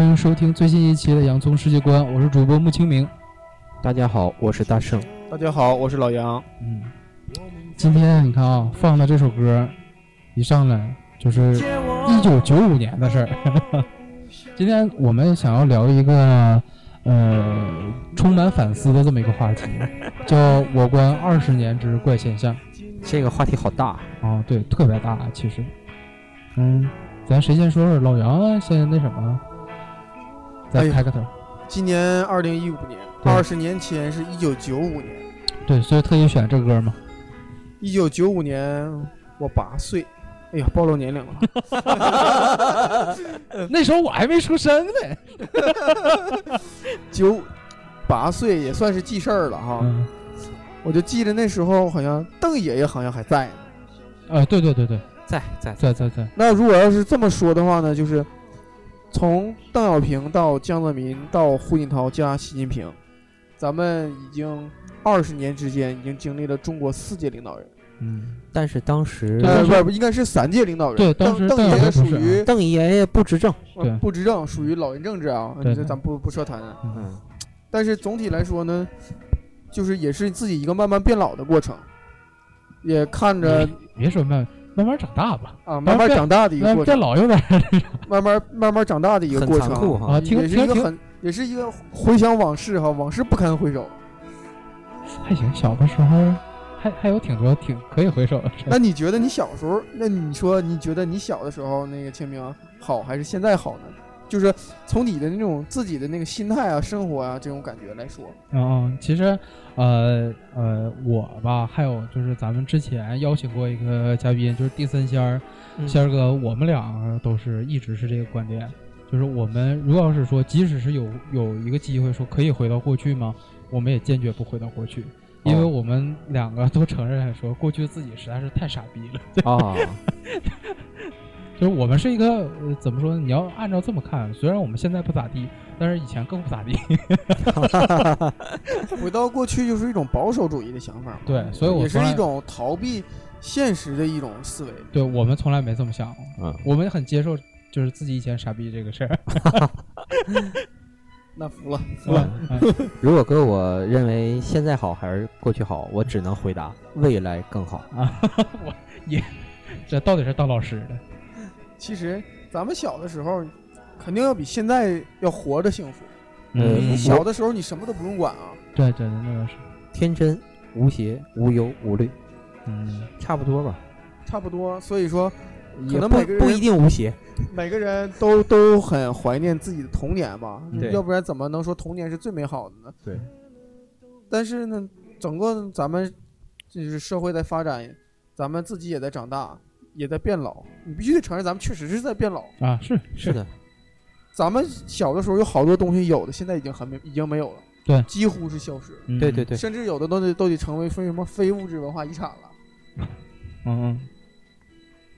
欢迎收听最新一期的《洋葱世界观》，我是主播穆清明。大家好，我是大圣。大家好，我是老杨。嗯，今天你看啊，放的这首歌一上来就是一九九五年的事儿。今天我们想要聊一个呃充满反思的这么一个话题，叫“我观二十年之怪现象这个话题好大，”啊，对，特别大，其实。嗯，咱谁先说说？老杨先那什么，再开个头。今年二零一五年，二十年前是一九九五年。对，所以特意选这歌嘛。一九九五年我八岁，哎呀，暴露年龄了。那时候我还没出生呢。九八岁也算是记事儿了哈。嗯，我就记得那时候好像邓爷爷好像还在呢。啊，对对对对，在在在在在，那如果要是这么说的话呢，就是从邓小平到江泽民到胡锦涛加习近平，咱们已经二十年之间已经经历了中国四届领导人。嗯，但是当时呃，不不，应该是三届领导人。对当时邓邓爷爷属于邓爷爷不执政，不执政，属于老人政治啊，对这咱不不涉谈。嗯，但是总体来说呢，就是也是自己一个慢慢变老的过程，也看着别说慢慢慢长大吧，啊慢慢长大的一个过程，老有点儿慢慢慢慢长大的一个很过程，残酷哈。啊，听也是一个很也是一个回想往事哈，往事不堪回首。还行，小的时候还还有挺多挺可以回首的事儿。那你觉得你小时候，那你说你觉得你小的时候那个清明好还是现在好呢？就是从你的那种自己的那个心态啊、生活啊这种感觉来说，嗯嗯，其实呃呃，我吧，还有就是咱们之前邀请过一个嘉宾，就是第三仙儿，嗯仙儿哥，我们俩都是一直是这个观点，就是我们如果要是说，即使是有有一个机会说可以回到过去吗？我们也坚决不回到过去，因为哦我们两个都承认说，过去自己实在是太傻逼了。啊，就是我们是一个、呃、怎么说呢？你要按照这么看，虽然我们现在不咋地，但是以前更不咋地。回到过去就是一种保守主义的想法嘛。对，所以我也是一种逃避现实的一种思维。对我们从来没这么想过，嗯，我们很接受就是自己以前傻逼这个事儿。那服了，是吧？嗯如果哥我认为现在好还是过去好，我只能回答未来更好。啊，我也这到底是当老师的。其实咱们小的时候，肯定要比现在要活着幸福。嗯你小的时候你什么都不用管啊，对对对，那倒是，天真无邪，无忧无虑，嗯，差不多吧。差不多。所以说，不能每个人不一定无邪。每个人都都很怀念自己的童年吧，对要不然怎么能说童年是最美好的呢？对。但是呢，整个咱们就是社会在发展，咱们自己也在长大，也在变老。你必须得承认，咱们确实是在变老。啊，是是，的，咱们小的时候有好多东西有的，现在已经很没，已经没有了，对几乎是消失，嗯对对，对，甚至有的东西都得成为非什么非物质文化遗产了。嗯嗯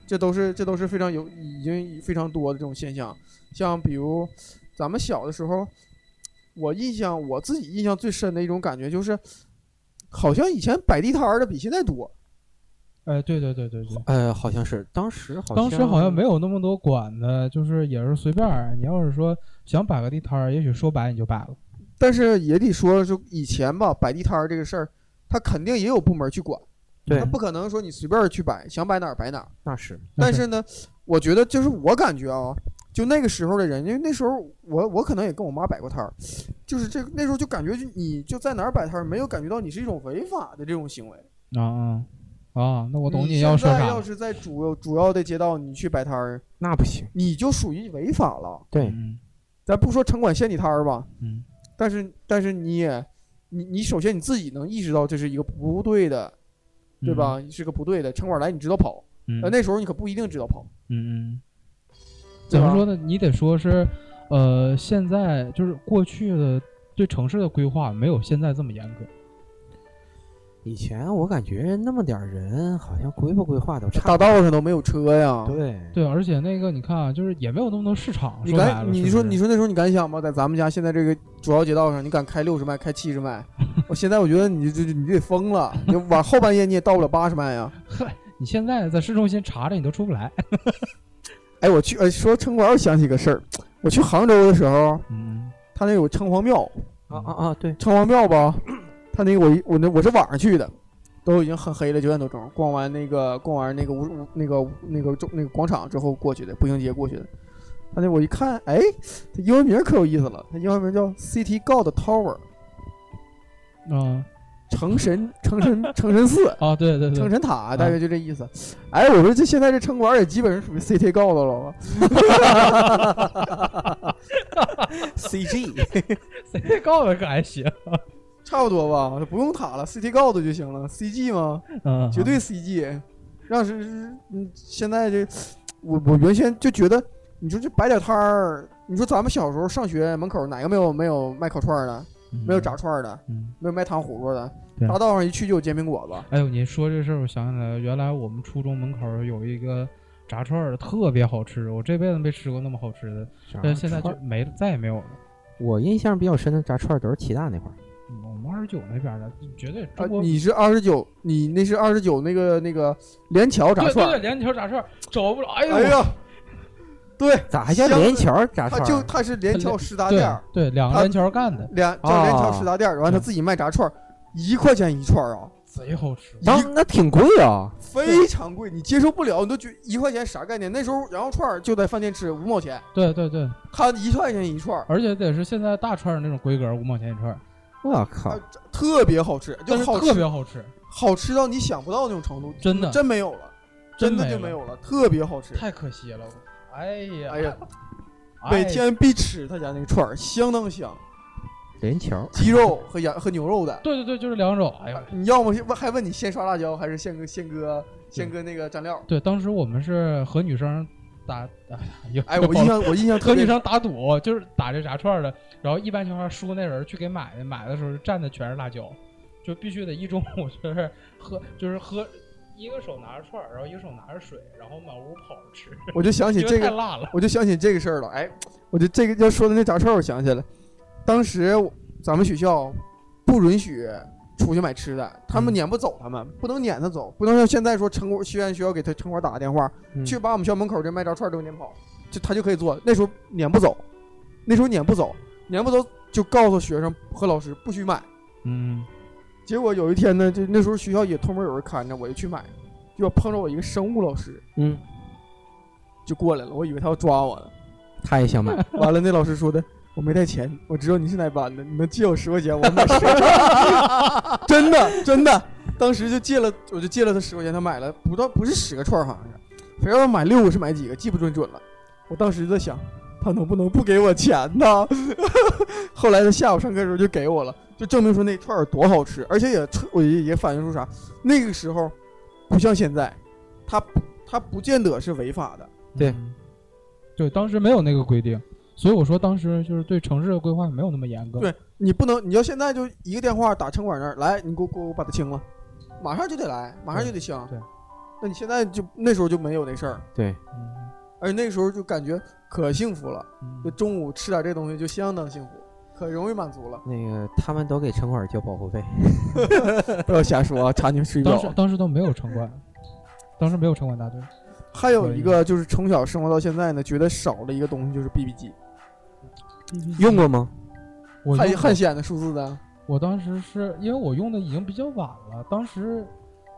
这都是这都是非常有已经非常多的这种现象。像比如咱们小的时候，我印象我自己印象最深的一种感觉就是，好像以前摆地摊儿的比现在多。哎，对对对对对。呃，好像是当时好像当时好像没有那么多管的，就是也是随便儿。你要是说想摆个地摊儿，也许说摆你就摆了。但是也得说，就以前吧，摆地摊儿这个事儿，他肯定也有部门去管，对他，不可能说你随便去摆，想摆哪儿摆哪儿。那是但是呢，我觉得就是我感觉啊，就那个时候的人，因为那时候我我可能也跟我妈摆过摊儿，就是这那时候就感觉就你就在哪儿摆摊儿，没有感觉到你是一种违法的这种行为。啊啊啊！那我懂你要说啥在要是在主主要的街道你去摆摊儿，那不行。你就属于违法了。对，嗯咱不说城管限你摊儿吧，嗯但是但是你也你你首先你自己能意识到这是一个不对的，对吧？是个不对的，城管来你知道跑，嗯呃，那时候你可不一定知道跑。嗯嗯，怎么说呢？你得说是，呃，现在就是过去的对城市的规划没有现在这么严格。以前我感觉那么点儿人，好像规不规划都差大。道上都没有车呀。对，对，而且那个你看啊，就是也没有那么多市场。你敢你说你说那时候你敢想吗？在咱们家现在这个主要街道上，你敢开六十迈，开七十迈？我现在我觉得你这这你得疯了，你往后半夜你也到不了八十迈呀。你现在在市中心查查，你都出不来。哎，我去，哎，说城管，我想起个事儿，我去杭州的时候，嗯他那有城隍庙，啊啊啊！对，城隍庙吧，他那个我一我那我是晚上去的，都已经很黑了，九点多钟，逛完那个逛完那个五五那个那个中那个广场之后过去的，步行街过去的。他那我一看，哎，他英文名可有意思了，他英文名叫 City God Tower，啊成神成神成神寺。啊，对对 对，成神塔大概就这意思。哎，我说这现在这城管也基本上属于 C T God 了吧？CG 谁告诉可还行？差不多吧，不用塔了，CT 告的就行了。CG 吗？嗯，绝对 CG。让是嗯，现在这我我原先就觉得，你说这摆点摊儿，你说咱们小时候上学门口哪个没有没有卖烤串儿的，没有炸串儿的，嗯。没有卖糖葫芦的，大道上一去就有煎饼果子。哎呦，你说这事儿，我想起来了，原来我们初中门口有一个炸串儿，特别好吃，我这辈子没吃过那么好吃的，但是现在就没了，再也没有了。我印象比较深的炸串儿都是齐大那块儿，嗯我们二十九那边的，绝对啊中，国。你是二十九，你那是二十九那个那个连桥炸串儿。对对对，连桥炸串儿找不着，哎呦，哎呀，对，咋还叫连桥炸串儿？就他是连桥食杂店儿，对，两个连桥干的，两叫连桥哦食杂店儿，完他自己卖炸串儿，一块钱一串儿啊，贼好吃。当那挺贵啊，非常贵，你接受不了，你都觉一块钱啥概念？那时候羊肉串就在饭店吃五毛钱，对对对，他一块钱一串，而且得是现在大串儿那种规格，五毛钱一串儿，我靠！特别好吃，就但是特别好吃，好吃到你想不到那种程度，真的真没有了，真的就没有了，特别好吃。太可惜了。哎呀，哎呀，哎每天必吃他家那个串儿，相当香，连桥鸡肉和羊和牛肉的。对对对，就是两种。哎呀，你要么是问还问你先刷辣椒还是先搁先搁先搁那个蘸料？对，当时我们是和女生打，哎呀，哎，我印象我印象特别和女生打赌，就是打这炸串的，然后一般情况下输那人去给买的，买的时候蘸的全是辣椒，就必须得一中午 就是喝，就是喝。一个手拿着串儿，然后一个手拿着水，然后满屋跑着吃，我就想起这个，太辣了。我就想起这个事儿了。哎，我就这个要说的那炸串儿，我想起来了。当时咱们学校不允许出去买吃的，他们嗯。撵不走，他们不能撵他走，不能像现在说城管学院学校给他城管打个电话，嗯。去把我们校门口这卖炸串儿都撵跑，就他就可以做。那时候撵不走，那时候撵不走，撵不走就告诉学生和老师不许买。嗯，结果有一天呢，就那时候学校也偷摸有人看着，我就去买，结果碰着我一个生物老师。嗯，就过来了，我以为他要抓我呢。他也想买，完了，那老师说的，我没带钱，我知道你是哪班的，你能借我十块钱，我买十个。真的真的，当时就借了，我就借了他十块钱，他买了不到不是十个串儿，好像是，非要买六个是买几个，记不准准了。我当时就在想，他能不能不给我钱呢？后来他下午上课的时候就给我了，就证明说那串儿有多好吃，而且也彻我也也反映出啥，那个时候不像现在，他他不见得是违法的。对嗯对，当时没有那个规定，所以我说当时就是对城市的规划没有那么严格。对你不能，你要现在就一个电话打城管那儿来，你给我给我把它清了，马上就得来，马上就得清。对，那你现在就那时候就没有那事儿，对，嗯，而且那时候就感觉可幸福了，就嗯，中午吃点这东西就相当幸福，可容易满足了。那个他们都给城管交保护费，不要瞎说啊，查你睡当时觉。当时都没有城管，当时没有城管大队。还有一个就是从小生活到现在呢，觉得少了一个东西就是 BB 机，用过吗？汉我用过汉显的数字的。我当时是因为我用的已经比较晚了，当时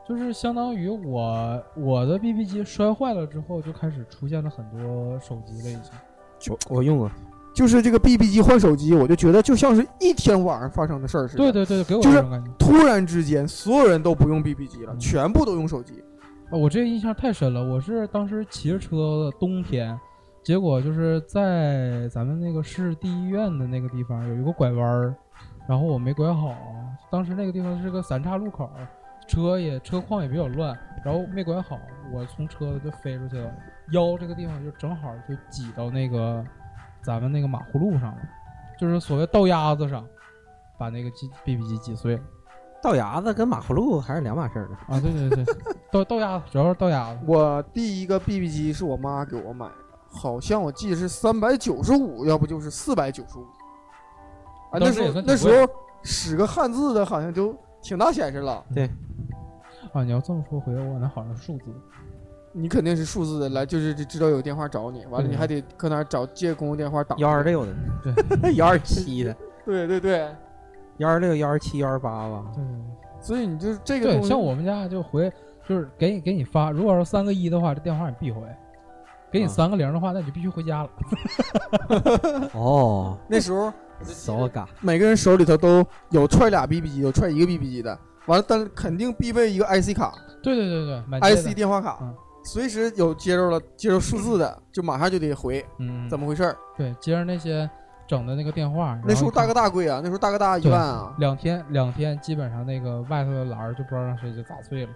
就是相当于我我的 BB 机摔坏了之后，就开始出现了很多手机了，已经。我我用过，就是这个 BB 机换手机，我就觉得就像是一天晚上发生的事儿似的。对对对，给我就是这种感觉。突然之间，所有人都不用 BB 机了，嗯全部都用手机。啊，我这个印象太深了。我是当时骑着车的冬天，结果就是在咱们那个市第一医院的那个地方有一个拐弯儿，然后我没拐好。当时那个地方是个三岔路口，车也车况也比较乱，然后没拐好，我从车子就飞出去了，腰这个地方就正好就挤到那个咱们那个马葫芦上了，就是所谓倒鸭子上，把那个机 BB 机挤碎了。倒牙子跟马葫芦还是两码事儿呢。啊，对对对，倒倒鸭子主要是倒鸭子。我第一个 BB 机是我妈给我买的，好像我记得是三百九十五，要不就是四百九十五。啊，那当时候那时候使个汉字的，好像就挺大显示了。对啊，你要这么说，回头我那好像是数字。你肯定是数字的来，就是知道有电话找你，完了你还得搁那找借公用电话打幺二。六的，对 幺二七的，对对对，幺二六、幺二七、幺二八吧。对所以你就是这个对，像我们家就回就是给你给你发，如果说三个一的话，这电话你必回；给你啊三个零的话，那你就必须回家了。哦，那时候骚嘎，每个人手里头都有揣俩 BB 机，有揣一个 BB 机的，完了，但是肯定必备一个 IC 卡对对对对，满街的，IC 电话卡嗯，随时有接着了接着数字的，就马上就得回，嗯，怎么回事儿？对，接着那些整的那个电话，那时候大哥大贵啊，那时候大哥大一万啊，两天两天，基本上那个外头的栏儿就不知道让谁就砸碎了。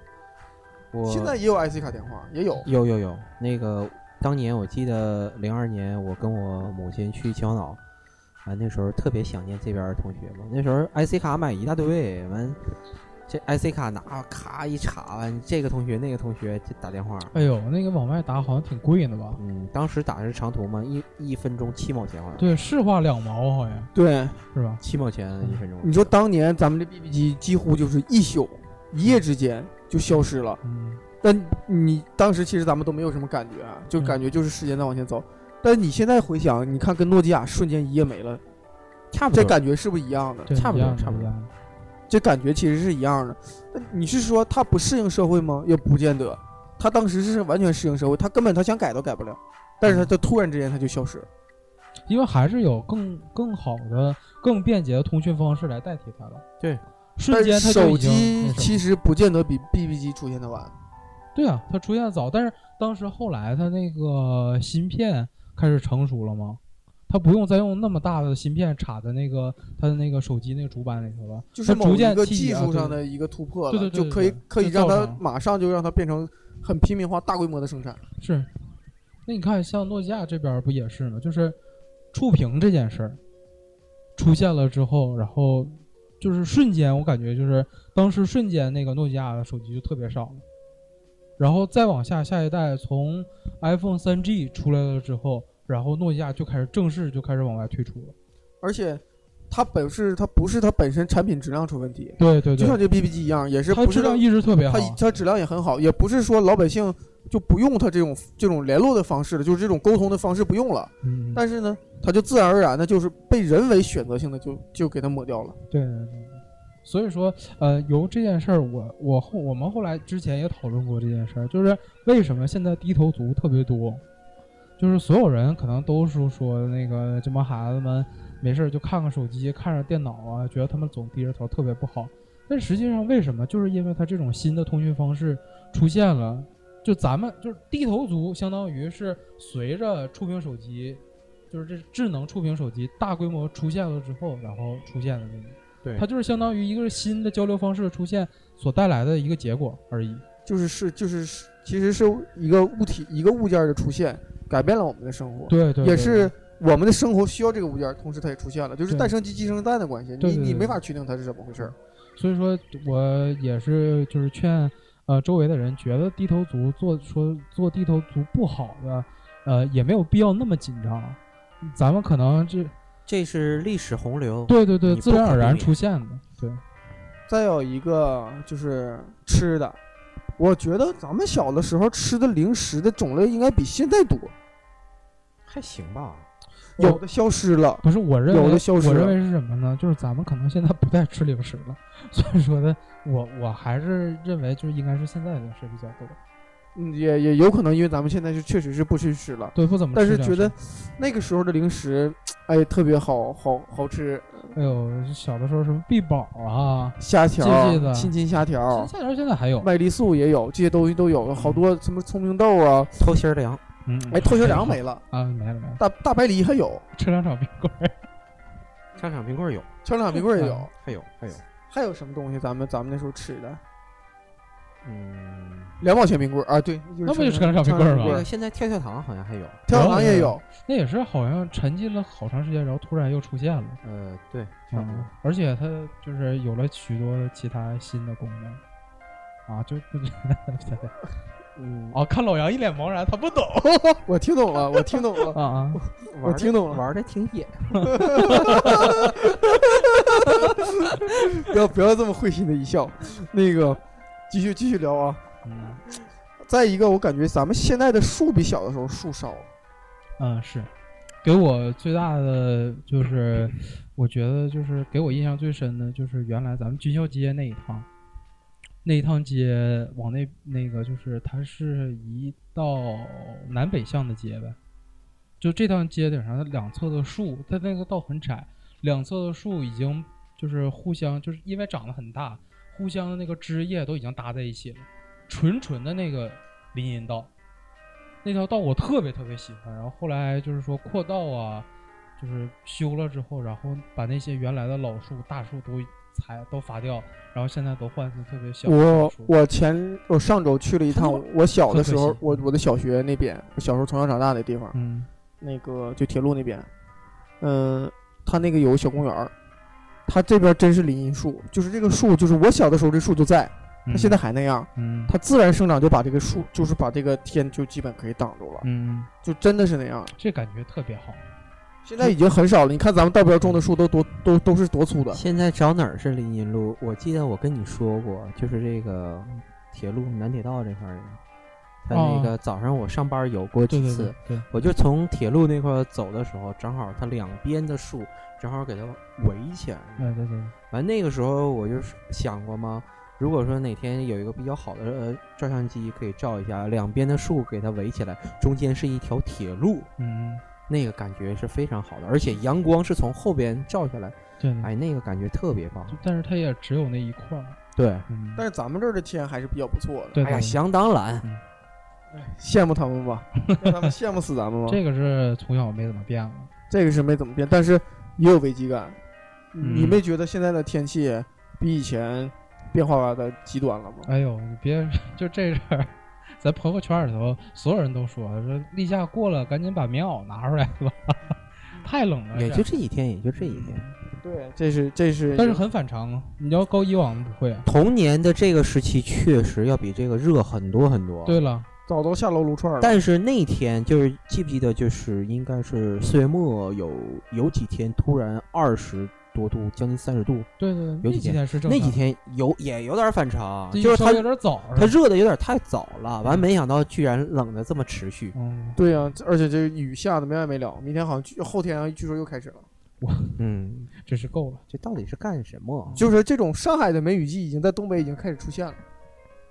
我现在也有 IC 卡电话，也有。有有有，那个当年我记得零二年我跟我母亲去秦皇岛，啊那时候特别想念这边的同学嘛，那时候 IC 卡买一大堆，完这 IC 卡拿咔一插完，这个同学那个同学就打电话，哎呦，那个往外打好像挺贵的吧？嗯，当时打的是长途嘛，一一分钟七毛钱好像，对，市话两毛好像对，是吧？七毛钱一分钟，你说当年咱们这 BB 机几乎就是一宿一夜之间就消失了，嗯，但你当时其实咱们都没有什么感觉啊，就嗯感觉就是时间在往前走。但你现在回想，你看跟诺基亚瞬间一夜没了，差不多，这感觉是不是一样的？对，差不多差不多这感觉其实是一样的。那你是说他不适应社会吗？也不见得，他当时是完全适应社会，他根本他想改都改不了，但是他就突然之间他就消失了。因为还是有更更好的、更便捷的通讯方式来代替他了。对，瞬间他手间它就已经机其实不见得比 BB 机出现的晚。对啊，它出现的早，但是当时后来它那个芯片开始成熟了吗？它不用再用那么大的芯片插在那个它的那个手机那个主板里头了，就是逐渐个技术上的一个突破了，对对对就可以可以让它马上就让它变成很平民化、大规模的生产。是。那你看，像诺基亚这边儿不也是吗？就是触屏这件事儿出现了之后，然后就是瞬间，我感觉就是当时瞬间那个诺基亚的手机就特别少了。然后再往下，下一代从 iPhone 3G 出来了之后，然后诺基亚就开始正式就开始往外退出了。而且它本是它不是它本身产品质量出问题，对对对，就像这 BB 机一样，也是它它质量一直特别好它。它质量也很好，也不是说老百姓就不用它这种这种联络的方式了，就是这种沟通的方式不用了。嗯，但是呢，它就自然而然的就是被人为选择性的就就给它抹掉了。对对对对，所以说，呃，由这件事儿，我我后我们后来之前也讨论过这件事儿，就是为什么现在低头族特别多，就是所有人可能都是说那个这帮孩子们没事就看看手机，看着电脑啊，觉得他们总低着头特别不好。但实际上为什么？就是因为他这种新的通讯方式出现了，就咱们就是低头族，相当于是随着触屏手机，就是这智能触屏手机大规模出现了之后，然后出现的那个。对它就是相当于一个新的交流方式的出现所带来的一个结果而已。就是是就是是其实是一个物体一个物件的出现，改变了我们的生活。对对，对也是我们的生活需要这个物件，同时它也出现了，就是对诞生鸡鸡生蛋的关系。你你没法确定它是怎么回事儿。所以说我也是就是劝呃周围的人，觉得低头族做说做低头族不好的，呃也没有必要那么紧张。咱们可能这这是历史洪流，对对对自然而然出现的，对再有一个就是吃的，我觉得咱们小的时候吃的零食的种类应该比现在多，还行吧。有的消失了。不是我认为有的消失了我认为是什么呢？就是咱们可能现在不再吃零食了，所以说呢，我我还是认为就是应该是现在的零食比较多，嗯，也也有可能因为咱们现在是确实是不吃屎了，对不怎么吃。但是觉得那个时候的零食，哎，特别好好好吃，哎呦，小的时候什么必宝啊，虾条记记得、亲亲虾条、虾条现在还有，麦丽素也有，这些东西都有，好多什么聪明豆啊，透心儿凉，嗯，哎，透心凉 没了，啊，没了没了，大大白梨还有，车两场冰棍儿，商场冰棍儿有，香肠冰棍儿也有啊，还有还有，还有什么东西咱们咱们那时候吃的？嗯，两毛钱冰棍儿啊，对，那不就车两场冰棍儿吗那个现在跳跳糖好像还有，跳跳糖也有，那也是好像沉寂了好长时间，然后突然又出现了，呃，对，差不多嗯。，而且它就是有了许多其他新的功能。啊，就 不嗯，哦，看老杨一脸茫然，他不懂 我听懂了，我听懂了，啊啊！我听懂了玩的挺野。不要不要这么会心的一笑。那个，继续继续聊啊。嗯再一个，我感觉咱们现在的树比小的时候树少。嗯，是，给我最大的就是，我觉得就是给我印象最深的就是原来咱们军校街那一趟，那一趟街往那那个就是它是一道南北向的街呗，就这趟街顶上的两侧的树，它那个道很窄，两侧的树已经就是互相就是因为长得很大，互相的那个枝叶都已经搭在一起了，纯纯的那个林荫道。那条道我特别特别喜欢，然后后来就是说扩道啊，就是修了之后，然后把那些原来的老树、大树都裁都伐掉，然后现在都换成特别小的我。我前我上周去了一趟，我小的时候我我的小学那边，我小时候从小长大的地方，嗯那个就铁路那边，嗯、它那个有个小公园儿，它这边真是林荫树，就是这个树，就是我小的时候这树就在，它现在还那样，嗯。它自然生长就把这个树，就是把这个天就基本可以挡住了，嗯，就真的是那样。这感觉特别好。现在已经很少了，你看咱们道边种的树都多都都是多粗的，现在找哪儿是林荫路？我记得我跟你说过，就是这个铁路南铁道这块儿的，他那哦个早上我上班有过几次对，对，我就从铁路那块儿走的时候，正好它两边的树正好给它围起来了。对对对，完那个时候我就是想过嘛？如果说哪天有一个比较好的呃照相机可以照一下，两边的树给它围起来，中间是一条铁路，嗯，那个感觉是非常好的，而且阳光是从后边照下来，对对。哎，那个感觉特别棒。但是它也只有那一块儿。对，嗯，但是咱们这儿的天还是比较不错的，对哎呀，对相当蓝。羡慕他们吧，让他们羡慕死咱们吧。这个是从小没怎么变过。这个是没怎么变，但是也有危机感。你嗯没觉得现在的天气比以前变化的极端了吗？哎呦，你别就这事儿，咱朋友圈里头所有人都说说立夏过了，赶紧把棉袄拿出来吧，太冷了。也就这几天，也就这一天。对，这是这是，但是很反常啊！你要高以往不会啊。童年的这个时期确实要比这个热很多很多。对了，早都下楼撸串了。但是那天就是记不记得，就是应该是四月末有有几天突然二十多度，将近三十度，对对对，那几有几天天是那几天有也有点反常，就是它有点早它。热的有点太早了，完没想到居然冷的这么持续。嗯，对呀、而且这雨下的没完没了，明天好像据后天啊据说又开始了。嗯，真是够了。这到底是干什么？就是这种上海的梅雨季已经在东北已经开始出现了，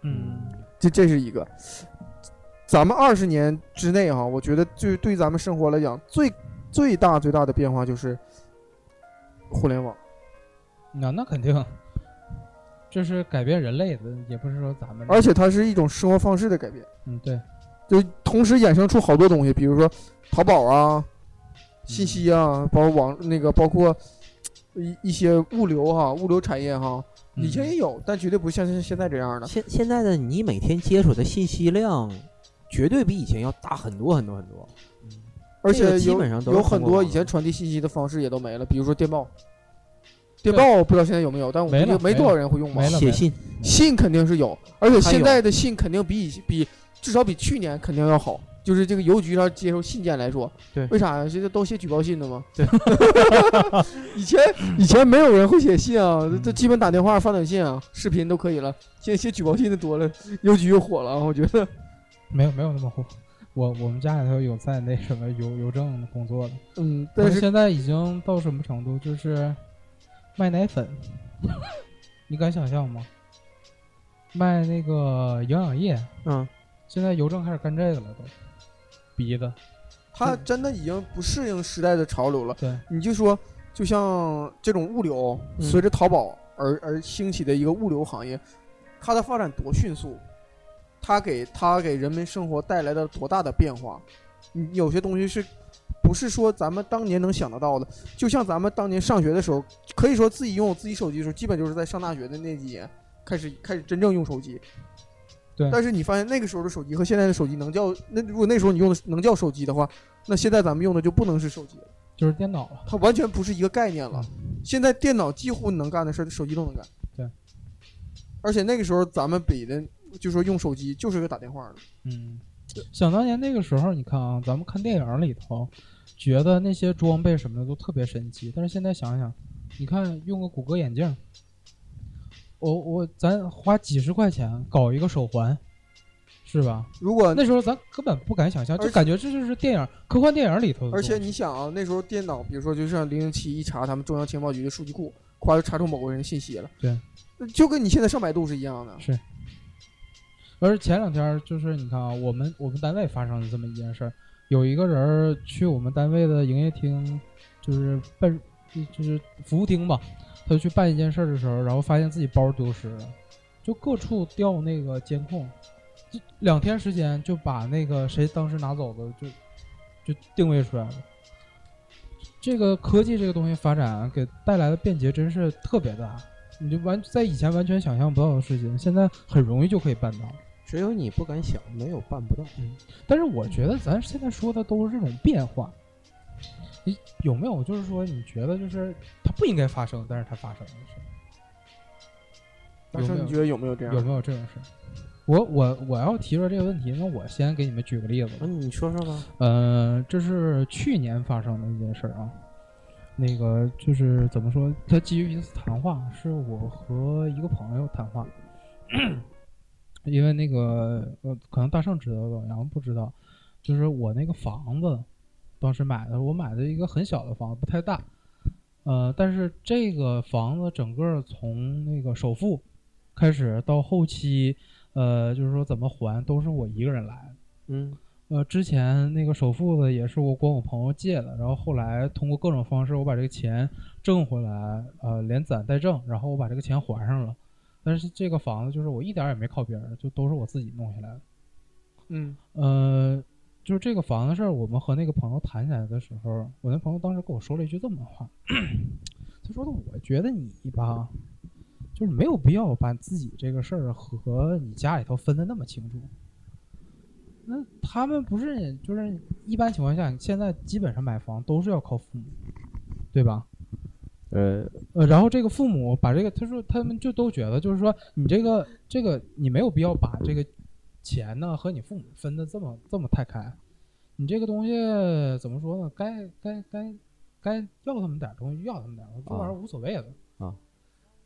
嗯，这这是一个。咱们二十年之内哈，我觉得就对咱们生活来讲，最最大最大的变化就是互联网。那那肯定，这是改变人类的，也不是说咱们。而且它是一种生活方式的改变，嗯，对，就同时衍生出好多东西，比如说淘宝啊、信息啊，包括网那个，包括一一些物流哈、物流产业哈，嗯以前也有，但绝对不像现现在这样的。现现在的你每天接触的信息量，绝对比以前要大很多很多很多。而且有基本上都是有很多以前传递信息的方式也都没了，比如说电报。电报不知道现在有没有，但我没了估计没多少人会用吧没。了写信，信肯定是有，而且现在的信肯定比以比至少比去年肯定要好。就是这个邮局上接收信件来说，对为啥呀？现在都写举报信的吗？对，以前以前没有人会写信啊，嗯这基本打电话、发短信啊、视频都可以了。现在写举报信的多了，邮局又火了啊，我觉得。没有没有那么火。我我们家里头有在那什么邮邮政工作的，嗯，但但是现在已经到什么程度？就是卖奶粉，你敢想象吗？卖那个营养液，嗯，现在邮政开始干这个了都，鼻子。他真的已经不适应时代的潮流了。对，你就说，就像这种物流，嗯随着淘宝而而兴起的一个物流行业，它的发展多迅速，它给它给人们生活带来了多大的变化。你有些东西是不是说咱们当年能想得到的？就像咱们当年上学的时候，可以说自己拥有自己手机的时候，基本就是在上大学的那几年开始开始真正用手机。对但是你发现那个时候的手机和现在的手机能叫那如果那时候你用的能叫手机的话，那现在咱们用的就不能是手机了。就是电脑了。它完全不是一个概念了。现在电脑几乎能干的事儿，手机都能干。对。而且那个时候咱们比的，就说用手机就是个打电话的。嗯，想当年那个时候，你看啊，咱们看电影里头，觉得那些装备什么的都特别神奇，但是现在想想，你看用个谷歌眼镜，我我咱花几十块钱搞一个手环，是吧？如果那时候咱根本不敢想象，就感觉这就是电影科幻电影里头的。而且你想啊，那时候电脑，比如说就像零零七一查他们中央情报局的数据库，夸就查出某个人信息了。对，就跟你现在上百度是一样的。是。而前两天就是你看啊，我们我们单位发生了这么一件事儿，有一个人儿去我们单位的营业厅，就是办就是服务厅吧，他就去办一件事儿的时候，然后发现自己包丢失了，就各处调那个监控，就两天时间就把那个谁当时拿走的就就定位出来了。这个科技这个东西发展给带来的便捷真是特别大，你就完在以前完全想象不到的事情，现在很容易就可以办到。只有你不敢想，没有办不到。嗯但是我觉得咱现在说的都是这种变化，你有没有就是说你觉得就是它不应该发生，但是它发生的事？大圣，有没有你觉得有没有这样？有没有这种事？我我我要提出这个问题，那我先给你们举个例子。那你说说吧。呃，这是去年发生的一件事儿啊。那个就是怎么说？它基于一次谈话，是我和一个朋友谈话。因为那个呃，可能大圣知道，然后不知道，就是我那个房子，当时买的，我买的一个很小的房子，不太大。呃，但是这个房子整个从那个首付开始到后期，呃，就是说怎么还都是我一个人来。嗯呃，之前那个首付的也是我管我朋友借的，然后后来通过各种方式我把这个钱挣回来，呃，连攒带挣，然后我把这个钱还上了。但是这个房子就是我一点儿也没靠别人，就都是我自己弄下来的。嗯呃，就是这个房子事儿，我们和那个朋友谈起来的时候，我那朋友当时跟我说了一句这么话，他说的我觉得你吧，就是没有必要把自己这个事儿和你家里头分的那么清楚。那他们不是就是一般情况下，现在基本上买房都是要靠父母，对吧？呃，呃，然后这个父母把这个，他说他们就都觉得，就是说你这个这个你没有必要把这个钱呢和你父母分的这么这么太开，你这个东西怎么说呢？该该该该要他们点儿东西要他们点儿，这玩意儿无所谓的啊。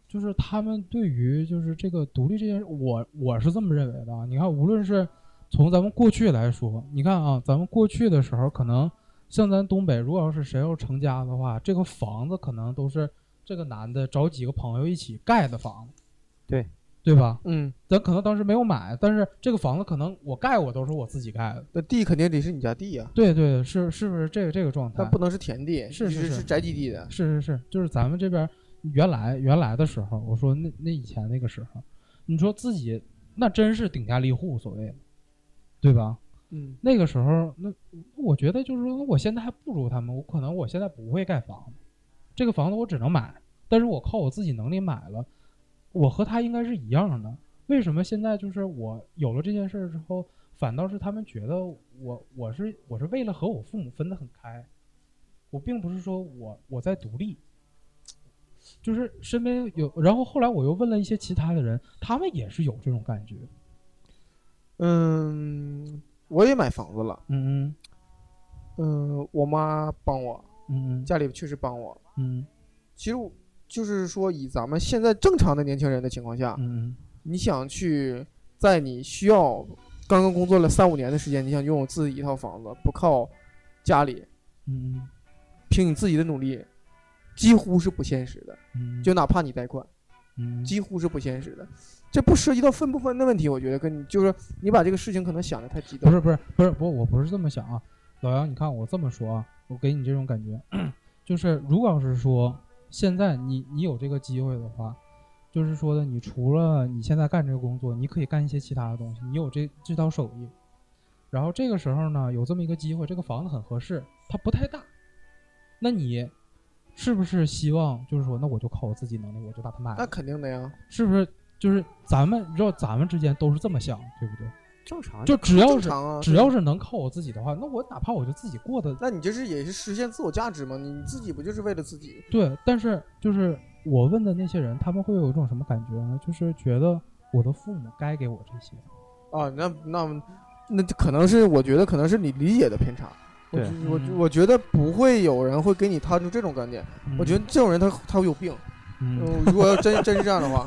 就是他们对于就是这个独立这件事，我我是这么认为的啊。你看，无论是从咱们过去来说，你看啊，咱们过去的时候可能。像咱东北，如果要是谁要成家的话，这个房子可能都是这个男的找几个朋友一起盖的房子，对对吧？嗯，咱可能当时没有买，但是这个房子可能我盖我都是我自己盖的。那地肯定得是你家地呀。对对，是是不是这个这个状态？它不能是田地，是是是是宅基地的。是是是，就是咱们这边原来原来的时候，我说那那以前那个时候，你说自己那真是顶家立户所谓的，对吧？嗯，那个时候，那我觉得就是说，我现在还不如他们，我可能我现在不会盖房子，这个房子我只能买，但是我靠我自己能力买了，我和他应该是一样的。为什么现在就是我有了这件事儿之后，反倒是他们觉得我我是我是为了和我父母分得很开，我并不是说我我在独立，就是身边有，然后后来我又问了一些其他的人，他们也是有这种感觉，嗯。我也买房子了，嗯嗯，嗯，我妈帮我，嗯家里确实帮我，嗯。其实就是说，以咱们现在正常的年轻人的情况下，嗯你想去在你需要刚刚工作了三五年的时间，你想拥有自己一套房子，不靠家里，嗯凭你自己的努力，几乎是不现实的。嗯，就哪怕你贷款，嗯几乎是不现实的。这不涉及到分不分的问题，我觉得跟你就是你把这个事情可能想的太极端。不是不是不是不，我不是这么想啊，老杨，你看我这么说啊，我给你这种感觉，就是如果要是说现在你你有这个机会的话，就是说的，你除了你现在干这个工作，你可以干一些其他的东西，你有这这套手艺，然后这个时候呢，有这么一个机会，这个房子很合适，它不太大，那你是不是希望就是说，那我就靠我自己能力，我就把它买了，那肯定的呀，是不是？就是咱们你知道，咱们之间都是这么想，对不对？正常。就只要是啊。只要是能靠我自己的话，那我哪怕我就自己过的那你就是也是实现自我价值嘛？你自己不就是为了自己？对。但是就是我问的那些人，他们会有一种什么感觉呢？就是觉得我的父母该给我这些。啊，那那那可能是我觉得可能是你理解的偏差。我对我嗯我觉得不会有人会给你摊出这种观点。我觉得这种人他他有病，嗯嗯如果要真真是这样的话，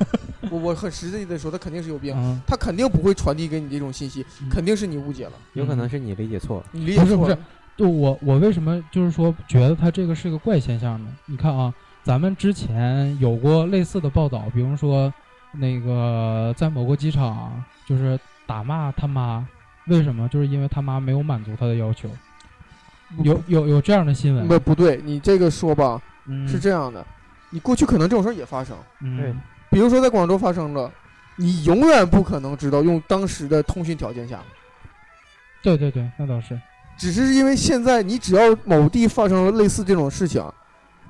我我很实际的说，他肯定是有病，嗯，他肯定不会传递给你这种信息，嗯肯定是你误解了，有可能是你理解错了。你理解不是不是错了。就我我为什么就是说觉得他这个是个怪现象呢？你看啊，咱们之前有过类似的报道，比如说那个在某个机场就是打骂他妈，为什么？就是因为他妈没有满足他的要求，有有有这样的新闻，不不对，你这个说吧嗯是这样的，你过去可能这种事儿也发生，嗯。对。比如说在广州发生了，你永远不可能知道用当时的通讯条件下，对对对，那倒是，只是因为现在你只要某地发生了类似这种事情，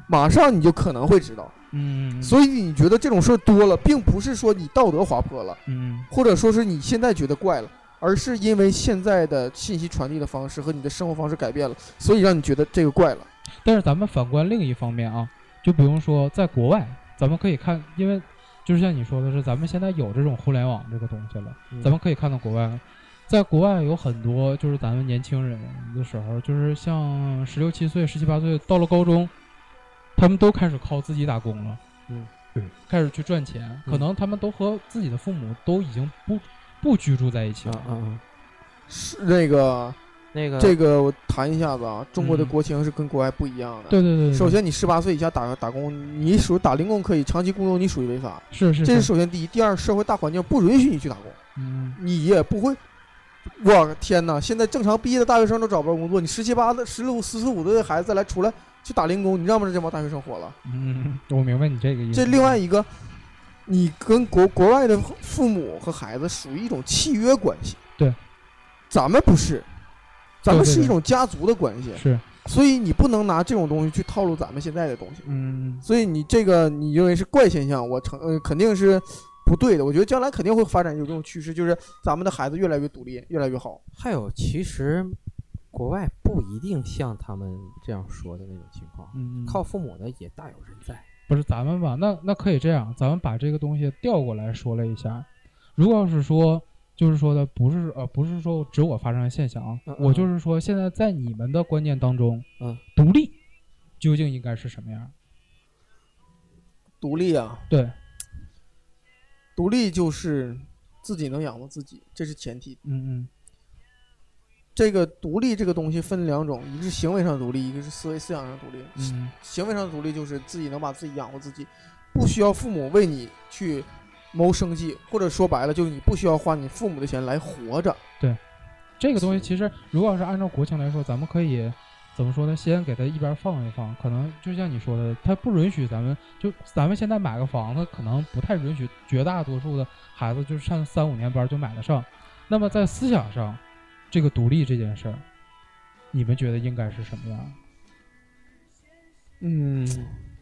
马上你就可能会知道。嗯，所以你觉得这种事儿多了，并不是说你道德滑坡了，嗯。或者说是你现在觉得怪了，而是因为现在的信息传递的方式和你的生活方式改变了，所以让你觉得这个怪了。但是咱们反观另一方面啊，就比如说在国外，咱们可以看，因为就是像你说的是，咱们现在有这种互联网这个东西了，嗯咱们可以看到国外，在国外有很多就是咱们年轻人的时候，就是像十六七岁、十七八岁到了高中，他们都开始靠自己打工了，嗯对，开始去赚钱，可能他们都和自己的父母都已经不不居住在一起了，啊啊啊！是那个那个这个我谈一下子啊，中国的嗯国情是跟国外不一样的。对对对对，首先你十八岁以下打打工，你属于打零工可以，长期雇佣你属于违法，是是这是首先第一。第二，社会大环境不允许你去打工，嗯你也不会。我天哪！现在正常毕业的大学生都找不着工作，你十七八的、十六、十四五的孩子再来出来去打零工，你让不让这帮大学生活了？嗯，我明白你这个意思。这另外一个，你跟国国外的父母和孩子属于一种契约关系。对，咱们不是，咱们是一种家族的关系，是，所以你不能拿这种东西去套路咱们现在的东西。嗯所以你这个你认为是怪现象，我承呃肯定是不对的。我觉得将来肯定会发展有这种趋势，就是咱们的孩子越来越独立，越来越好。还有，其实国外不一定像他们这样说的那种情况，嗯，靠父母的也大有人在。不是咱们吧？那那可以这样，咱们把这个东西调过来说了一下。如果要是说，就是说的不是呃，不是说只我发生的现象啊，我就是说，现在在你们的观念当中，嗯，独立究竟应该是什么样？独立啊，对，独立就是自己能养活自己，这是前提。嗯嗯这个独立这个东西分两种，一个是行为上的独立，一个是思维思想上的独立。嗯嗯行为上的独立就是自己能把自己养活自己，不需要父母为你去谋生计，或者说白了，就是你不需要花你父母的钱来活着。对这个东西其实如果要是按照国情来说，咱们可以怎么说呢？先给他一边放一放，可能就像你说的，他不允许咱们就咱们现在买个房子，可能不太允许绝大多数的孩子就是上三五年班就买得上。那么在思想上，这个独立这件事儿，你们觉得应该是什么样？嗯，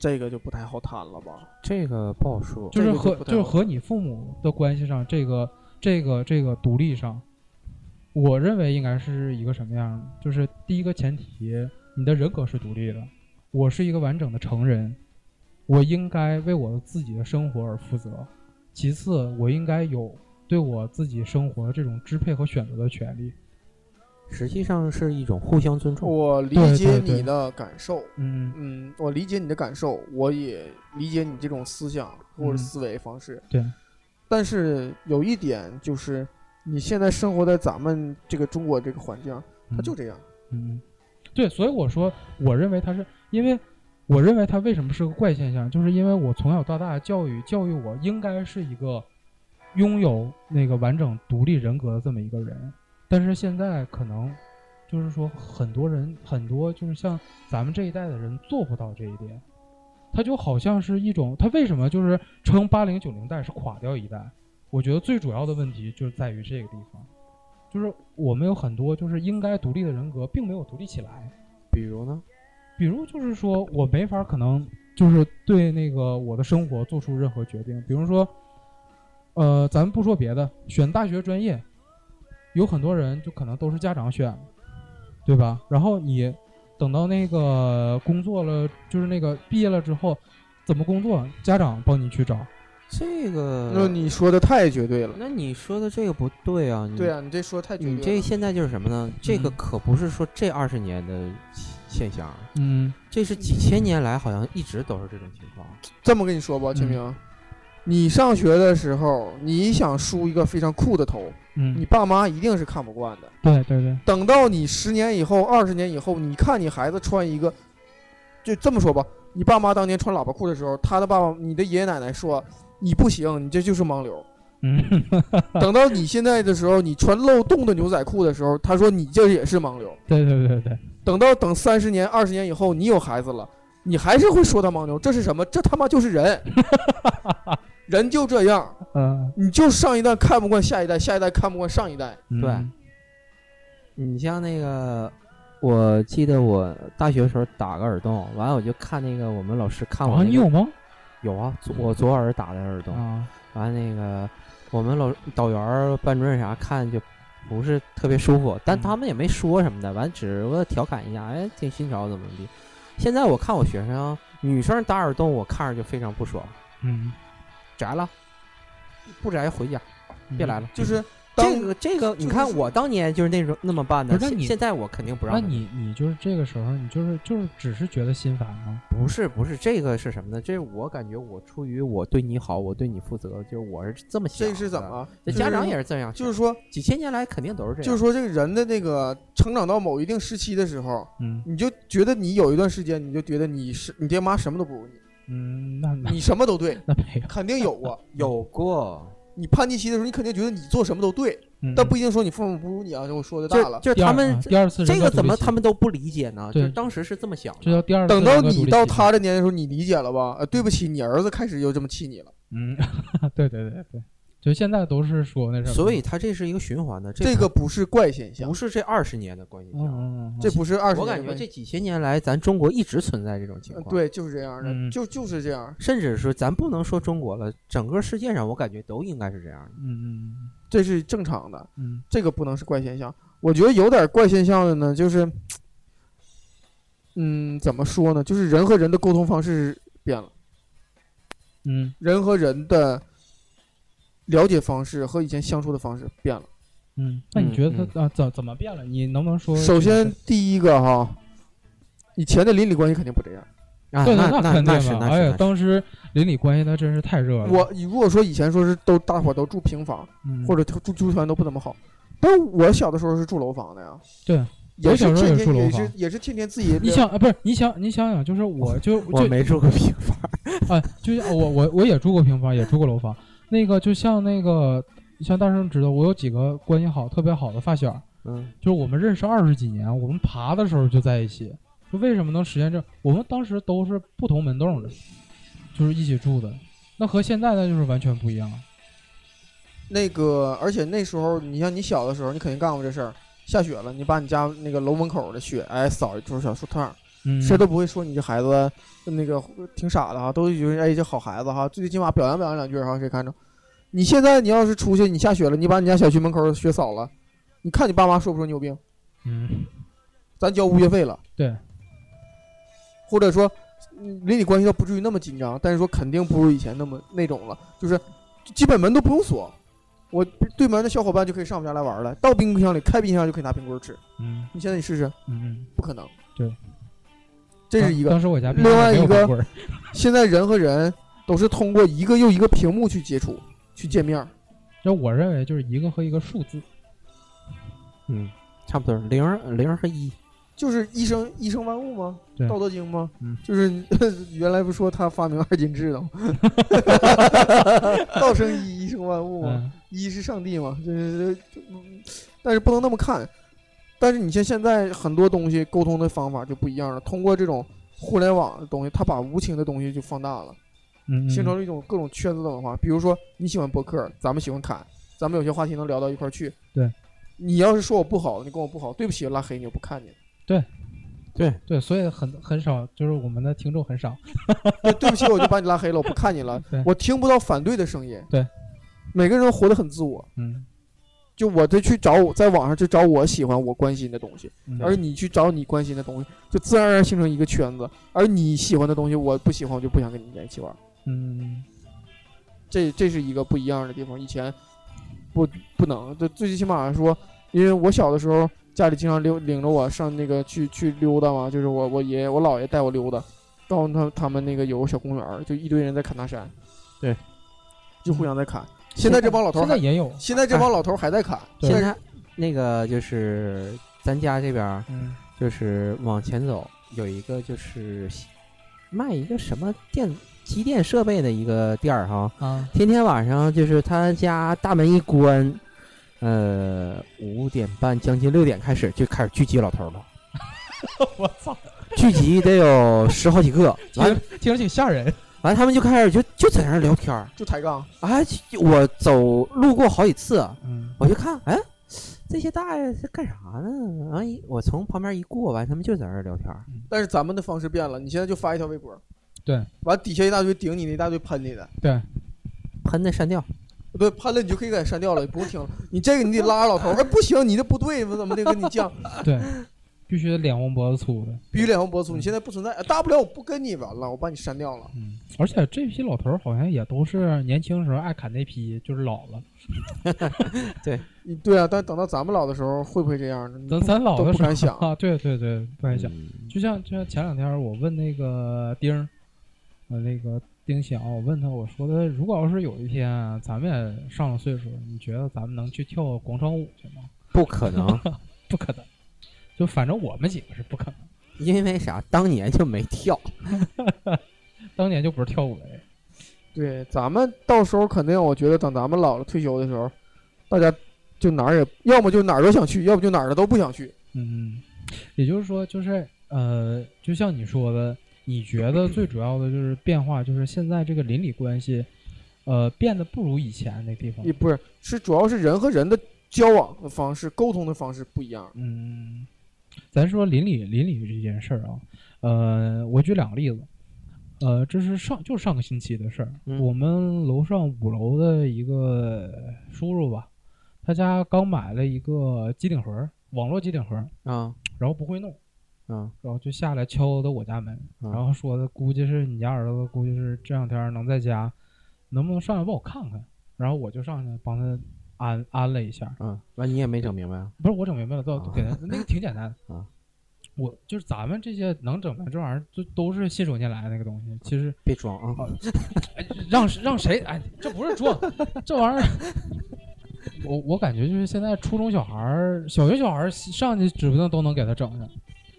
这个就不太好谈了吧？这个不好说。就是和就是和你父母的关系上，这个这个这个独立上，我认为应该是一个什么样的？就是第一个前提，你的人格是独立的，我是一个完整的成人，我应该为我自己的生活而负责。其次，我应该有对我自己生活的这种支配和选择的权利。实际上是一种互相尊重。我理解你的感受，嗯嗯，我理解你的感受，我也理解你这种思想或者嗯思维方式。对，但是有一点就是，你现在生活在咱们这个中国这个环境，它就这样。嗯，对，所以我说，我认为他是因为，我认为他为什么是个怪现象，就是因为我从小到大教育教育我应该是一个拥有那个完整独立人格的这么一个人，但是现在可能就是说很多人很多就是像咱们这一代的人做不到这一点，他就好像是一种他为什么就是称八零九零代是垮掉一代，我觉得最主要的问题就是在于这个地方。就是我们有很多就是应该独立的人格，并没有独立起来。比如呢？比如就是说我没法可能就是对那个我的生活做出任何决定。比如说，呃，咱们不说别的，选大学专业，有很多人就可能都是家长选，对吧？然后你等到那个工作了，就是那个毕业了之后，怎么工作，家长帮你去找。这个，那你说的太绝对了。那你说的这个不对啊！你对啊，你这说太绝对了。你这现在就是什么呢？这个嗯可不是说这二十年的现象，嗯这是几千年来好像一直都是这种情况。这么跟你说吧，清明，你上学的时候，你想梳一个非常酷的头，嗯，你爸妈一定是看不惯的。对对对，等到你十年以后、二十年以后，你看你孩子穿一个，就这么说吧，你爸妈当年穿喇叭裤的时候，他的爸爸、你的爷爷奶奶说你不行，你这就是盲流。嗯 等到你现在的时候，你穿漏洞的牛仔裤的时候，他说你这也是盲流。对对对对，等到等三十年、二十年以后，你有孩子了，你还是会说他盲流，这是什么？这他妈就是人，人就这样，嗯，你就上一代看不惯下一代，下一代看不惯上一代。对嗯你像那个，我记得我大学时候打个耳洞，完了我就看那个我们老师看我、啊，那个你有吗？有啊，左我左耳打的耳洞，啊，完了那个我们老导员、班主任啥看就不是特别舒服，但嗯他们也没说什么的，完只不过调侃一下，哎，挺新潮怎么的。现在我看我学生女生打耳洞，我看着就非常不爽，嗯，摘了，不宅回家，别来了。就是当这个这个，你看我当年就是那种那么办的，不是那你现现在我肯定不让那。你你就是这个时候，你就是就是只是觉得心烦吗？不是不是这个是什么呢？这我感觉我出于我对你好，我对你负责，就是我是这么想的。这是怎？么？这家长也是这样，就是说，几千年来肯定都是这样。就是说，这个人的那个成长到某一定时期的时候，嗯你就觉得你有一段时间，你就觉得你是你爹妈什么都不如你，嗯，那那你什么都对，那没有，肯定有过。有过，你叛逆期的时候，你肯定觉得你做什么都对，嗯但不一定说你父母不如你啊。就我说的就大了。就是第二他们啊第二次这个怎么人格独立期他们都不理解呢？就对是当时是这么想的。这叫第二次等到人格独你到期他的年龄的时候，你理解了吧？呃，对不起，你儿子开始就这么气你了。嗯，对对对对，就现在都是说那什么，所以它这是一个循环的，这个不是怪现象不，是这二十年的怪现象嗯嗯，这不是二十我。感觉这几千年来，咱中国一直存在这种情况。，呃对，就是这样的，嗯就就是这样。甚至说咱不能说中国了，整个世界上我感觉都应该是这样的。嗯嗯这是正常的，嗯这个不能是怪现象。我觉得有点怪现象的呢，就是，嗯，怎么说呢？就是人和人的沟通方式变了，嗯人和人的了解方式和以前相处的方式变了。嗯，那你嗯觉得他啊怎怎么变了？你能不能说？首先，第一个哈，以前的邻里关系肯定不这样。啊，对对，那肯定了。那是那哎呀，是。当时邻里关系那真是太热了。我如果说以前说是都大伙儿都住平房，嗯或者住住团都不怎么好，但我小的时候是住楼房的呀。对，也是我小时候也天天也住楼房是也是天天自己你想啊，不是你想你想想，就是我就 就我没住过平房，啊，就像我我我也住过平房，也住过楼房。那个就像那个像大圣知道，我有几个关系好、特别好的发小，嗯，就是我们认识二十几年，我们爬的时候就在一起。就为什么能实现这？我们当时都是不同门洞的，就是一起住的。那和现在那就是完全不一样。那个，而且那时候，你像你小的时候，你肯定干过这事儿。下雪了，你把你家那个楼门口的雪，哎，扫一撮小树趟儿，嗯，谁都不会说你这孩子那个挺傻的哈，都觉得哎这好孩子哈，最起码表扬表扬两句哈，谁看着？你现在你要是出去，你下雪了，你把你家小区门口雪扫了，你看你爸妈说不说你有病？嗯，咱交物业费了，对，或者说嗯邻里关系倒不至于那么紧张，但是说肯定不如以前那么那种了，就是基本门都不用锁，我对门的小伙伴就可以上我们家来玩了，到冰箱里开冰箱就可以拿冰棍吃。嗯你现在你试试，嗯嗯，不可能。对，这是一个。当时我家另外一个 现在人和人都是通过一个又一个屏幕去接触、去见面儿。就我认为就是一个和一个数字。嗯，差不多零零和一，就是一生一生万物吗？道德经吗？嗯就是 原来不说他发明二进制的吗？道生一，一生万物嘛，嗯一是上帝嘛，就是，但是不能那么看。但是你像现在很多东西沟通的方法就不一样了，通过这种互联网的东西，它把无情的东西就放大了，嗯，嗯形成了一种各种圈子的文化。比如说你喜欢博客，咱们喜欢侃，咱们有些话题能聊到一块儿去。对，你要是说我不好，你跟我不好，对不起，拉黑你，我不看你对。对，对，所以很很少，就是我们的听众很少。对，对不起，我就把你拉黑了，我不看你了，我听不到反对的声音。对，每个人活得很自我，嗯，就我得去找我在网上去找我喜欢、我关心的东西，嗯而你去找你关心的东西，就自然而然形成一个圈子。而你喜欢的东西，我不喜欢，我就不想跟你在一起玩。嗯这这是一个不一样的地方。以前不不能，就最起码说，因为我小的时候家里经常溜领着我上那个去去溜达嘛，就是我我爷爷我姥爷带我溜达，到他他们那个有个小公园，就一堆人在砍大山，对，就互相在砍。现在这帮老头儿现在也有，现在这帮老头儿还在砍，现在那个就是咱家这边就是往前走有一个就是卖一个什么电机电设备的一个店儿哈，啊，天天晚上就是他家大门一关，呃，五点半将近六点开始就开始聚集老头儿了，我操，聚集得有十好几个，听着挺吓人。完他们就开始就就在那儿聊天儿，就抬杠。哎，我走路过好几次，嗯我就看，哎，这些大爷是干啥呢？完一我从旁边一过，完他们就在那儿聊天儿。但是咱们的方式变了，你现在就发一条微博，对，完底下一大堆顶你那，一大堆喷你的，对，喷的删掉，对，喷了你就可以给它删掉了，不用听了。你这个你得拉着老头儿，哎，不行，你这不对，我怎么得跟你犟？对，必须得脸红脖子粗的。必须脸红脖子粗，你现在不存在，大不了我不跟你玩了，我把你删掉了。嗯，而且这批老头儿好像也都是年轻时候爱砍那批，就是老了。对对啊，但等到咱们老的时候，会不会这样呢？咱咱老的时候不敢想 啊，对对对，不敢想。嗯就像就像前两天我问那个丁儿，呃，那个丁晓，我问他，我说的，如果要是有一天啊咱们也上了岁数，你觉得咱们能去跳广场舞去吗？不可能，不可能，就反正我们几个是不可能。因为啥？当年就没跳。当年就不是跳舞的人，对，咱们到时候肯定，我觉得等咱们老了退休的时候，大家就哪儿也要么就哪儿都想去，要不就哪儿都不想去。嗯，也就是说，就是呃，就像你说的，你觉得最主要的就是变化，就是现在这个邻里关系，呃，变得不如以前那地方也。不是，是主要是人和人的交往的方式、沟通的方式不一样。嗯，咱说邻里邻里这件事儿啊，呃，我举两个例子，呃，这是上就上个星期的事儿，嗯我们楼上五楼的一个叔叔吧，他家刚买了一个机顶盒，网络机顶盒，啊然后不会弄。啊然后就下来敲的我家门，嗯然后说的估计是你家儿子，估计是这两天能在家，能不能上来帮我看看？然后我就上去帮他安安了一下，嗯！完你也没整明白啊？不是我整明白了，都给他那个挺简单啊。我就是咱们这些能整明白这玩意儿，就都是信手拈来的那个东西。其实别装啊！哎让让谁哎，这不是装，这玩意儿。我我感觉就是现在初中小孩儿、小学小孩儿上去指不定都能给他整上，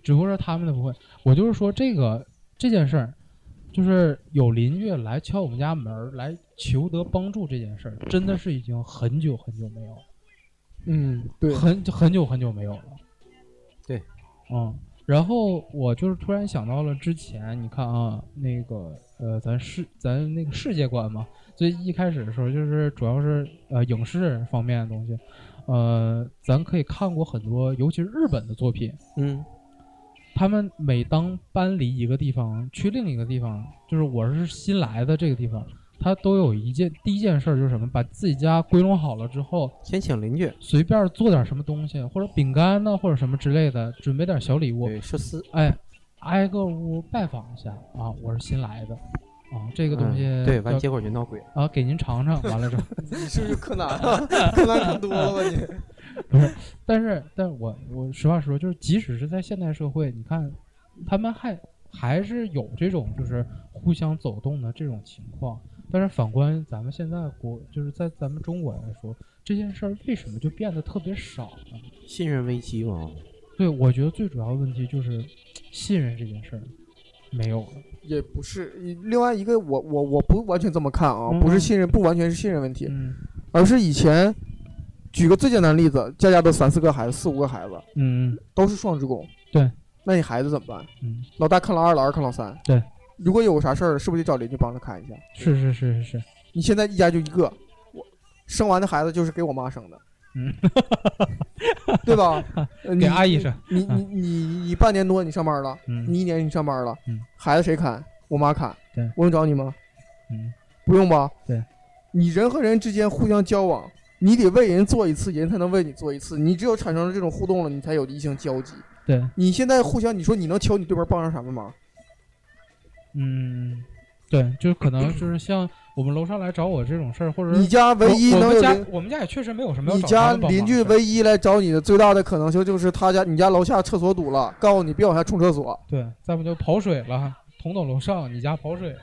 只不过是他们的不会。我就是说这个这件事儿，就是有邻居来敲我们家门儿来求得帮助这件事儿，真的是已经很久很久没有了，嗯，对，很很久很久没有了。对，嗯，然后我就是突然想到了之前，你看啊，那个呃，咱世咱那个世界观嘛，最一开始的时候就是主要是呃影视方面的东西，呃，咱可以看过很多，尤其是日本的作品，嗯他们每当搬离一个地方去另一个地方，就是我是新来的这个地方，他都有一件第一件事儿就是什么，把自己家归拢好了之后，先请邻居，随便做点什么东西，或者饼干呢，或者什么之类的，准备点小礼物，对，寿司哎，挨个屋拜访一下啊，我是新来的啊，这个东西、嗯对，完结果就闹鬼。啊，给您尝尝，完了之后，你是不是柯南啊？柯南看多了吧你？但是，但是我我实话实说，就是即使是在现代社会，你看，他们还还是有这种就是互相走动的这种情况。但是反观咱们现在国，就是在咱们中国来说，这件事儿为什么就变得特别少呢？信任危机嘛，对，我觉得最主要的问题就是信任这件事儿没有了。也不是，另外一个我我我不完全这么看啊，嗯不是信任，不完全是信任问题，嗯而是以前，举个最简单的例子，家家都三四个孩子，四五个孩子，嗯都是双职工，对，那你孩子怎么办？嗯，老大看老二，老二看老三，对，如果有啥事儿，是不是得找邻居帮着看一下？是是是是是，你现在一家就一个，我生完的孩子就是给我妈生的，嗯，对吧？给阿姨生，你你你你半年多你上班了，嗯你一年你上班了，嗯孩子谁看？我妈看，对我用找你吗？嗯不用吧？对，你人和人之间互相交往，你得为人做一次，人才能为你做一次。你只有产生了这种互动了，你才有异性交集。对，你现在互相，你说你能求你对面帮上什么忙？嗯对，就是可能就是像我们楼上来找我这种事儿，或者你家唯一我我们家能有我们家也确实没有什么要找你家他们帮邻居事儿唯一来找你的最大的可能性就是他家你家楼下厕所堵了，告诉你别往下冲厕所，对，再不就跑水了，同等楼上你家跑水了，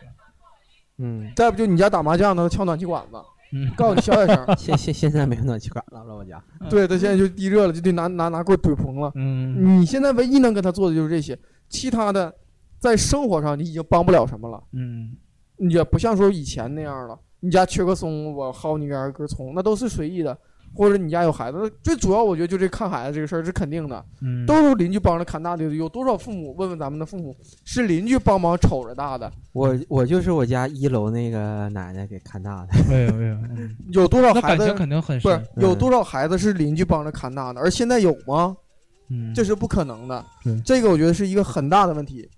嗯，再不就你家打麻将呢敲暖气管子，嗯，告诉你小点 声。现现现在没有暖气管了，我家。对他现在就地热了，就得拿拿拿棍怼棚了。嗯你现在唯一能跟他做的就是这些，其他的在生活上你已经帮不了什么了，嗯也不像说以前那样了。你家缺个松，我薅你根根葱，那都是随意的。或者你家有孩子，最主要我觉得就这看孩子这个事儿是肯定的，嗯，都是邻居帮着看大的。有多少父母问问咱们的父母，是邻居帮忙瞅着大的？我我就是我家一楼那个奶奶给看大的。没有没有，嗯 有多少孩子感情肯定很不是，有多少孩子是邻居帮着看大的？而现在有吗？嗯，这是不可能的。这个我觉得是一个很大的问题。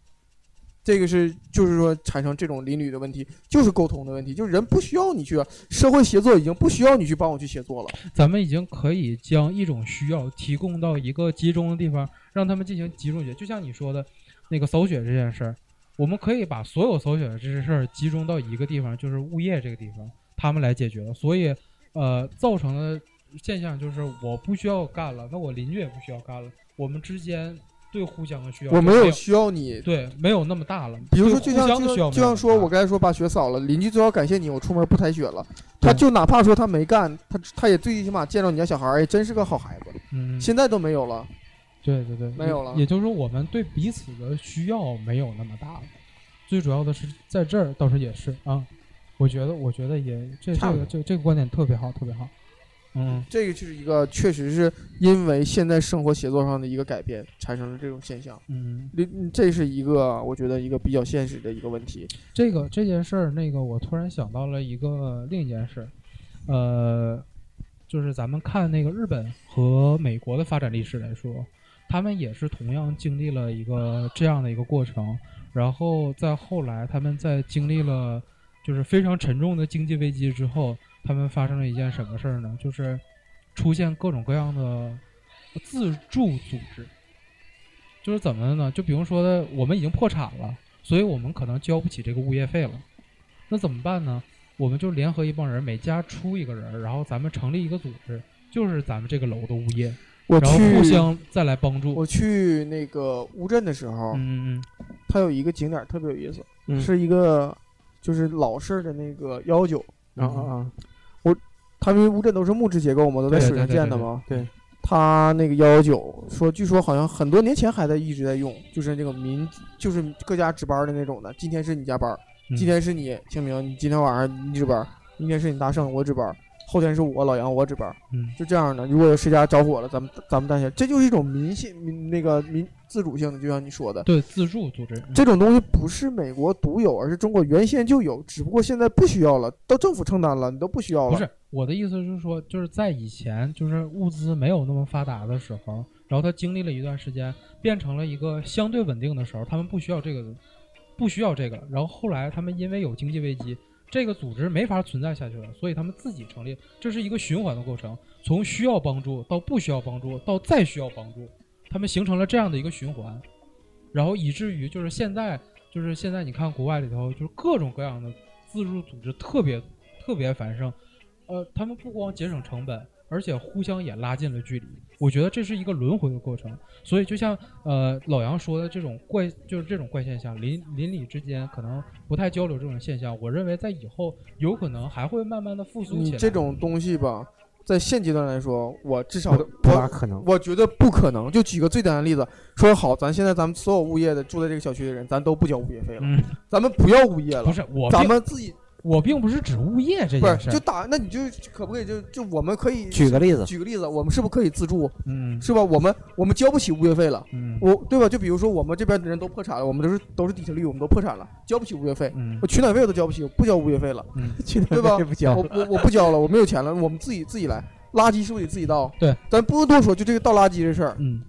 这个是就是说产生这种邻里的问题，就是沟通的问题，就是人不需要你去，社会协作已经不需要你去帮我去协作了。咱们已经可以将一种需要提供到一个集中的地方，让他们进行集中解。就像你说的，那个扫雪这件事儿，我们可以把所有扫雪的这些事儿集中到一个地方，就是物业这个地方，他们来解决了。所以，呃，造成的现象就是我不需要干了，那我邻居也不需要干了，我们之间对互相的需要我没没有需要你，对没有那么大了。比如说就像就像就像说，我刚才说把雪扫了，邻居最好感谢你，我出门不抬雪了。他就哪怕说他没干，他他也最起码见到你家小孩儿，哎，真是个好孩子。嗯，现在都没有了，对对对，没有了也也就是说，我们对彼此的需要没有那么大了。最主要的是在这儿倒是也是啊，我觉得我觉得也这这个这这个观点特别好，特别好。嗯这个就是一个确实是因为现在生活协作上的一个改变，产生了这种现象。嗯，邻这是一个我觉得一个比较现实的一个问题。这个这件事儿，那个我突然想到了一个另一件事儿，呃，就是咱们看那个日本和美国的发展历史来说，他们也是同样经历了一个这样的一个过程，然后在后来他们在经历了就是非常沉重的经济危机之后，他们发生了一件什么事儿呢？就是出现各种各样的自助组织，就是怎么的呢？就比如说的，我们已经破产了。所以我们可能交不起这个物业费了，那怎么办呢？我们就联合一帮人，每家出一个人，然后咱们成立一个组织，就是咱们这个楼的物业，我然后互相再来帮助。我去那个乌镇的时候，嗯嗯它有一个景点特别有意思，嗯是一个就是老式的那个幺九，啊啊啊！他们乌镇都是木质结构嘛，都在水上建的嘛。对，他那个幺幺九说，据说好像很多年前还在一直在用，就是那个民，就是各家值班的那种的。今天是你加班，嗯，今天是你清明，你今天晚上你值班，明天是你大圣我值班，后天是我老杨我值班，嗯就这样的。如果有谁家着火了，咱们咱们担心，这就是一种民性民那个民自主性的，就像你说的，对自助组织，嗯这种东西不是美国独有，而是中国原先就有，只不过现在不需要了，到政府承担了，你都不需要了。不是我的意思是说，就是在以前就是物资没有那么发达的时候，然后他经历了一段时间，变成了一个相对稳定的时候，他们不需要这个，不需要这个了。然后后来他们因为有经济危机，这个组织没法存在下去了，所以他们自己成立，这是一个循环的过程，从需要帮助到不需要帮助到再需要帮助，他们形成了这样的一个循环，然后以至于就是现在就是现在你看国外里头就是各种各样的自助组织特别特别繁盛。呃，他们不光节省成本，而且互相也拉近了距离。我觉得这是一个轮回的过程。所以就像呃老杨说的这种怪，就是这种怪现象，邻邻里之间可能不太交流这种现象，我认为在以后有可能还会慢慢的复苏起来。你这种东西吧，在现阶段来说，我至少不不大可能。我觉得不可能。就举个最简单的例子，说好，咱现在咱们所有物业的住在这个小区的人，咱都不交物业费了，嗯，咱们不要物业了不，是我咱们自己我并不是指物业这不件事不，是就打，那你就可不可以就就我们可以举个例子，举个例子，我们是不是可以自助？嗯是吧？我们我们交不起物业费了。嗯我对吧？就比如说我们这边的人都破产了，我们都是都是底层利益，我们都破产了，交不起物业费，嗯我取暖费我都交不起，我不交物业费了，嗯，对吧？不交我我我不交了，我没有钱了，我们自己自己来，垃圾是不是得自己倒？对，咱不用多说，就这个倒垃圾这事儿，嗯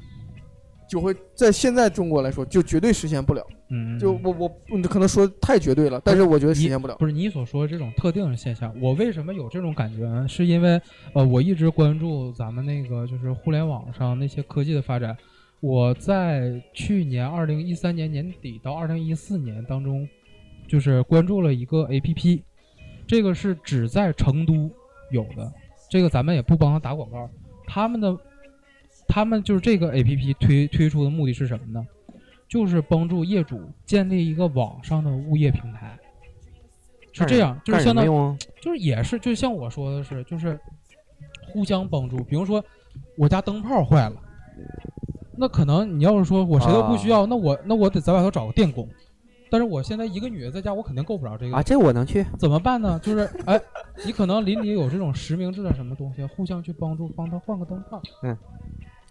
就会在现在中国来说，就绝对实现不了。嗯，就我我你可能说太绝对了，但是我觉得实现不了。不是你所说的这种特定的现象，我为什么有这种感觉呢？是因为呃，我一直关注咱们那个就是互联网上那些科技的发展。我在去年二零一三年年底到二零一四年当中，就就是关注了一个 A P P，这个是只在成都有的，这个咱们也不帮他打广告。他们的他们就是这个 A P P 推推出的目的是什么呢？就是帮助业主建立一个网上的物业平台。是这样，就是相当于就是也是，就像我说的是，就是互相帮助。比如说，我家灯泡坏了，那可能你要是说我谁都不需要，那我那我得在外头找个电工。但是我现在一个女的在家，我肯定够不着这个啊。这我能去，怎么办呢？就是哎，你可能邻里有这种实名制的什么东西，互相去帮助，帮他换个灯泡。嗯。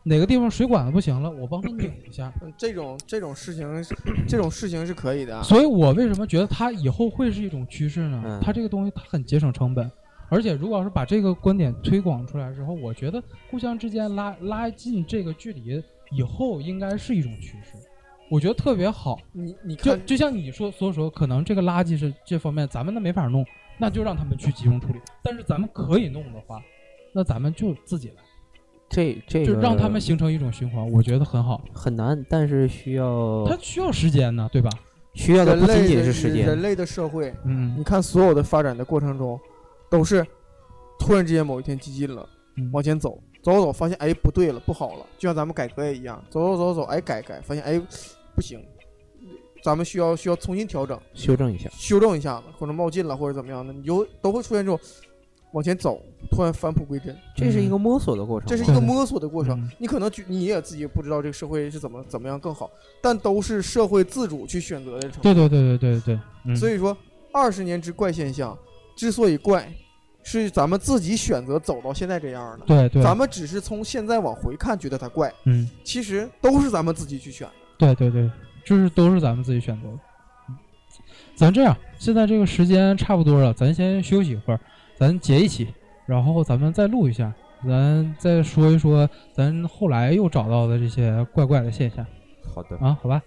哪个地方水管子不行了，我帮他拧一下。这种这种事情，这种事情是可以的。所以我为什么觉得它以后会是一种趋势呢？它这个东西它很节省成本，而且如果要是把这个观点推广出来之后，我觉得互相之间拉拉近这个距离，以后应该是一种趋势。我觉得特别好。你你看，就就像你说，所说可能这个垃圾是这方面，咱们那没法弄，那就让他们去集中处理。但是咱们可以弄的话，那咱们就自己来。这这就让他们形成一种循环，我觉得很好。很难，但是需要。它需要时间呢，对吧？需要的不仅仅是时间。人类的社会，嗯，你看所有的发展的过程中，都是突然之间某一天激进了，往前走，走走走，发现哎不对了，不好了。就像咱们改革也一样，走走走走，哎改改，发现哎不行，咱们需要需要重新调整，修正一下，修正一下子，或者冒进了，或者怎么样的，你就都会出现这种。往前走，突然返璞归真，这是一个摸索的过程。这是一个摸索的过程。你可能你也自己不知道这个社会是怎么怎么样更好，但都是社会自主去选择的。对对对对对对嗯。所以说，二十年之怪现象之所以怪，是咱们自己选择走到现在这样的。对对。咱们只是从现在往回看，觉得它怪。嗯。其实都是咱们自己去选。对对对，就是都是咱们自己选择的。咱这样，现在这个时间差不多了，咱先休息一会儿，咱结一期。然后咱们再录一下，咱再说一说咱后来又找到的这些怪怪的现象。好的啊，好吧。